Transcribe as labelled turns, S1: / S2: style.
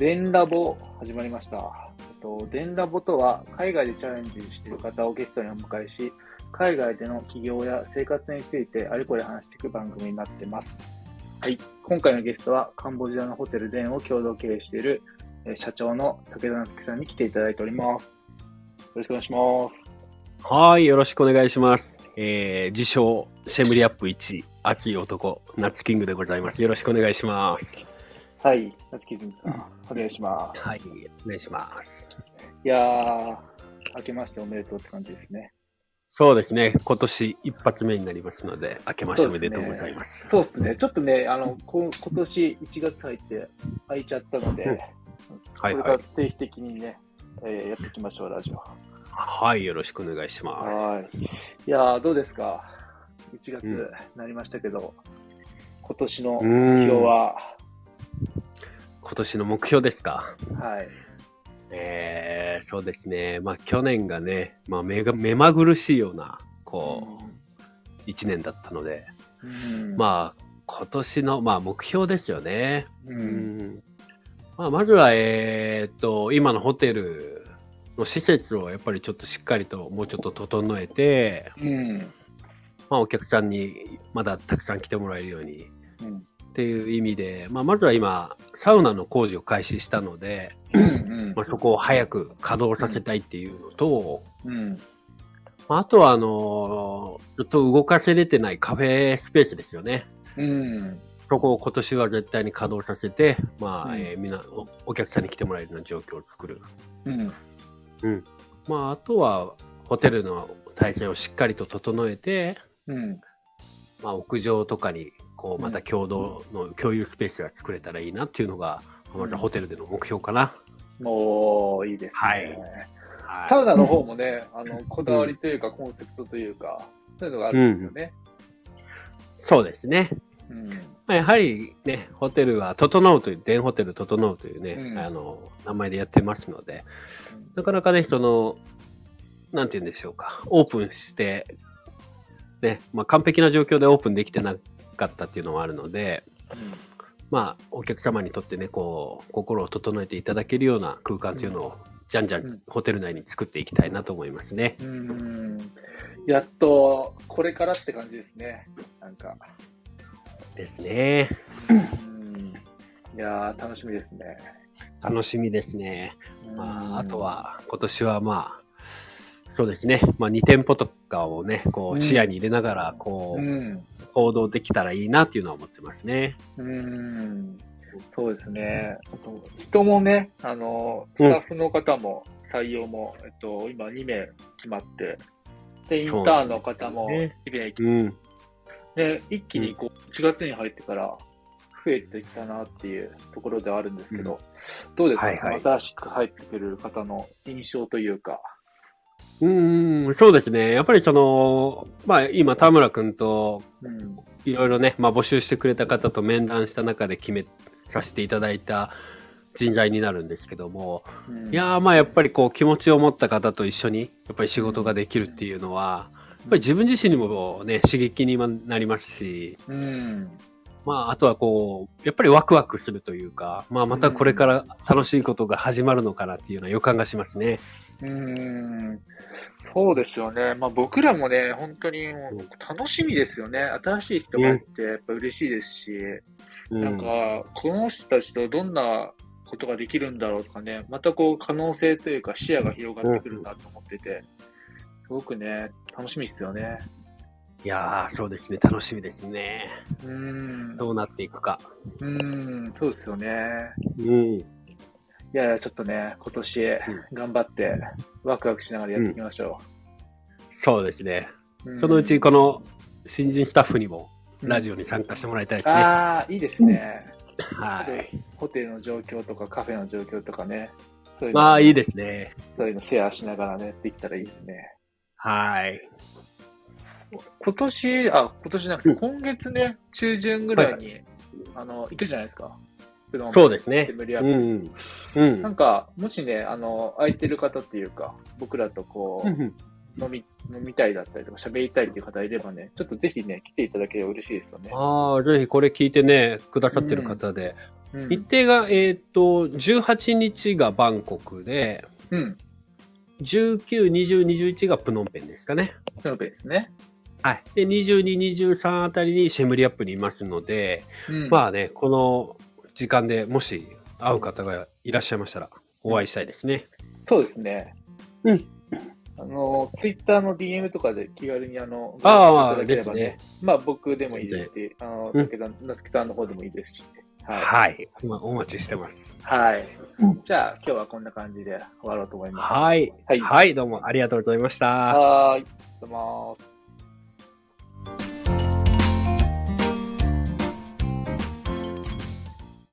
S1: 電ラボ始まりました。えっと、電ラボとは、海外でチャレンジしている方をゲストにお迎えし、海外での起業や生活についてあれこれ話していく番組になってます。はい。今回のゲストは、カンボジアのホテルデンを共同経営している、えー社長の武田夏樹さんに来ていただいております。よろしくお願いします。
S2: はい、よろしくお願いします。えー、自称、シェムリアップ1、熱い男、ナッツキングでございます。よろしくお願いします。
S1: はい。夏樹さん、お願いします。
S2: はい、お願いします。
S1: いやー、明けましておめでとうって感じですね。
S2: そうですね、今年一発目になりますので、明けましておめでとうございます。
S1: そうですね。ちょっとね、あの、こ今年1月入って空いちゃったので、
S2: うんはい
S1: これから
S2: はい。
S1: 定期的にね、えーやっていきましょう、ラジオ。
S2: はい、よろしくお願いします。
S1: はい。いやー、どうですか ?1 月
S2: うん
S1: なりましたけど、今年の
S2: う
S1: 目標
S2: ん
S1: は、
S2: 今年の目標ですか？
S1: はい。
S2: えー、そうですね。まあ去年がね、まあ目が目まぐるしいような、こう、一年だったので、
S1: うん、
S2: まあ今年の、まあ目標ですよね。
S1: う、
S2: うんんまあ、まずは、えーっと、今のホテルの施設をやっぱりちょっとしっかりともうちょっと整えて、
S1: うん。
S2: まあ、お客さんにまだたくさん来てもらえるように
S1: うん。
S2: っていう意味で、まあ、まずは今、サウナの工事を開始したので、
S1: うん。
S2: まあ、そこを早く稼働させたいっていうのと、
S1: うん。
S2: まああとは、あのずっと動かせれてないカフェスペースですよね。
S1: うん。
S2: そこを今年は絶対に稼働させて、まあ、
S1: うん
S2: えーみんなお、お客さんに来てもらえるような状況を作る。
S1: うん。
S2: うん。まあ、あとは、ホテルの体制をしっかりと整えて、
S1: うん。
S2: まあ、屋上とかに、こう、また共同の共有スペースが作れたらいいなっていうのが、まずはホテルでの目標かな。
S1: もう、いいですね。
S2: はいはい
S1: サウナの方もね、あの、こだわりというか、コンセプトというか、そういうのがあるんですよね。
S2: そうですね。
S1: うん。
S2: まあ、やはりね、ホテルは、整うという、電ホテル整うというね、
S1: うん
S2: あの、名前でやってますので、なかなかね、その、なんて言うんでしょうか、オープンして、ね、まあ、完璧な状況でオープンできてなかったっていうのもあるので、まあ、お客様にとってね、こう、心を整えていただけるような空間というのを、じゃんじゃ
S1: うん
S2: んホテル内に作っていきたいなと思いますね。
S1: うん。うん。やっと、これからって感じですね。なんか。
S2: ですね。
S1: うん。いやー、楽しみですね。
S2: 楽しみですね。
S1: うん
S2: まあ、あと、は、今年はまあ、そうですね。まあ、2店舗とかをね、こ
S1: うん
S2: う、視野に入れながら、こう、
S1: うん。
S2: 行動できたらいいなっていうのは思ってますね。
S1: うん。そうですね。あと人もね、あの、ス
S2: うん
S1: タッフの方も採用も、えっと、今2名決まって、で、インターンの方も
S2: ね
S1: 1名
S2: うん。
S1: で、一気にこう、1月に入ってから増えてきたなっていうところではあるんですけど、どうですか、
S2: はいはい
S1: 新しく入ってくる方の印象というか。
S2: うん、そうですね。やっぱりその、まあ今田村くんと
S1: うん。
S2: いろいろね、まあ募集してくれた方と面談した中で決めさせていただいた人材になるんですけども、
S1: うん
S2: いやーまあやっぱりこう気持ちを持った方と一緒にやっぱり仕事ができるっていうのは、やっぱり自分自身にもね、刺激にもなりますし、
S1: うん。
S2: まああとはこう、やっぱりワクワクするというか、まあまたこれから楽しいことが始まるのかなっていうような予感がしますね。
S1: うん。そうですよね。まあ僕らもね、本当に楽しみですよね。新しい人が入ってやっぱ嬉しいですし、
S2: うん
S1: なんか、この人たちとどんなことができるんだろうとかね、またこう可能性というか視野が広がってくるなと思ってて、すごくね、楽しみですよね。
S2: いやー、そうですね。楽しみですね。
S1: うん。
S2: どうなっていくか。
S1: うん、そうですよね。
S2: うん。
S1: いやいや、ちょっとね、今年頑張ってワクワクしながらやっていきましょ
S2: そうですね。
S1: う。
S2: そのうちこの新人スタッフにも
S1: うん
S2: ラジオに参加してもらいたいですね。
S1: ああ、いいですね。
S2: はい。
S1: ホテルの状況とかカフェの状況とかね。そういうの
S2: まあいいですね。
S1: そういうのシェアしながらね、できたらいいですね。
S2: はい。
S1: 今年、あ、今年じゃなくて、今月ね、中旬ぐらいに、あの、行くじゃないですか。
S2: そうですね
S1: シムリア
S2: う
S1: ッ
S2: ん
S1: プ。
S2: うん。うん。
S1: なんか、もしね、あの、空いてる方っていうか、僕らとこう、
S2: うん
S1: 飲み、飲みたいだったりとか、喋りたいっていう方いればね、ちょっとぜひね、来ていただければ嬉しいですよね。
S2: ああ、ぜひこれ聞いてね、くださってる方で、
S1: うん
S2: 日程が、えっ、と、18日がバンコクで、
S1: うん。
S2: 19、20、21がプノンペンですかね。
S1: そのペですね。
S2: はい。で、22、23あたりにシェムリアップにいますので、
S1: うん。
S2: まあね、この時間でもし会う方がいらっしゃいましたら、お会いしたいですね。
S1: そうですね。
S2: うん。
S1: あの、ツイッターの DM とかで気軽にあの、
S2: ああ
S1: いただければね。まあ僕でもいいですし、あの、
S2: うん
S1: 武田なつきさんの方でもいいですし。はい。
S2: はい。まあ、お待ちしてます。
S1: はい。じゃあ今日はこんな感じで終わろうと思います。
S2: はい。
S1: はい
S2: はい、どうもありがとうございました。
S1: はーい。どうもー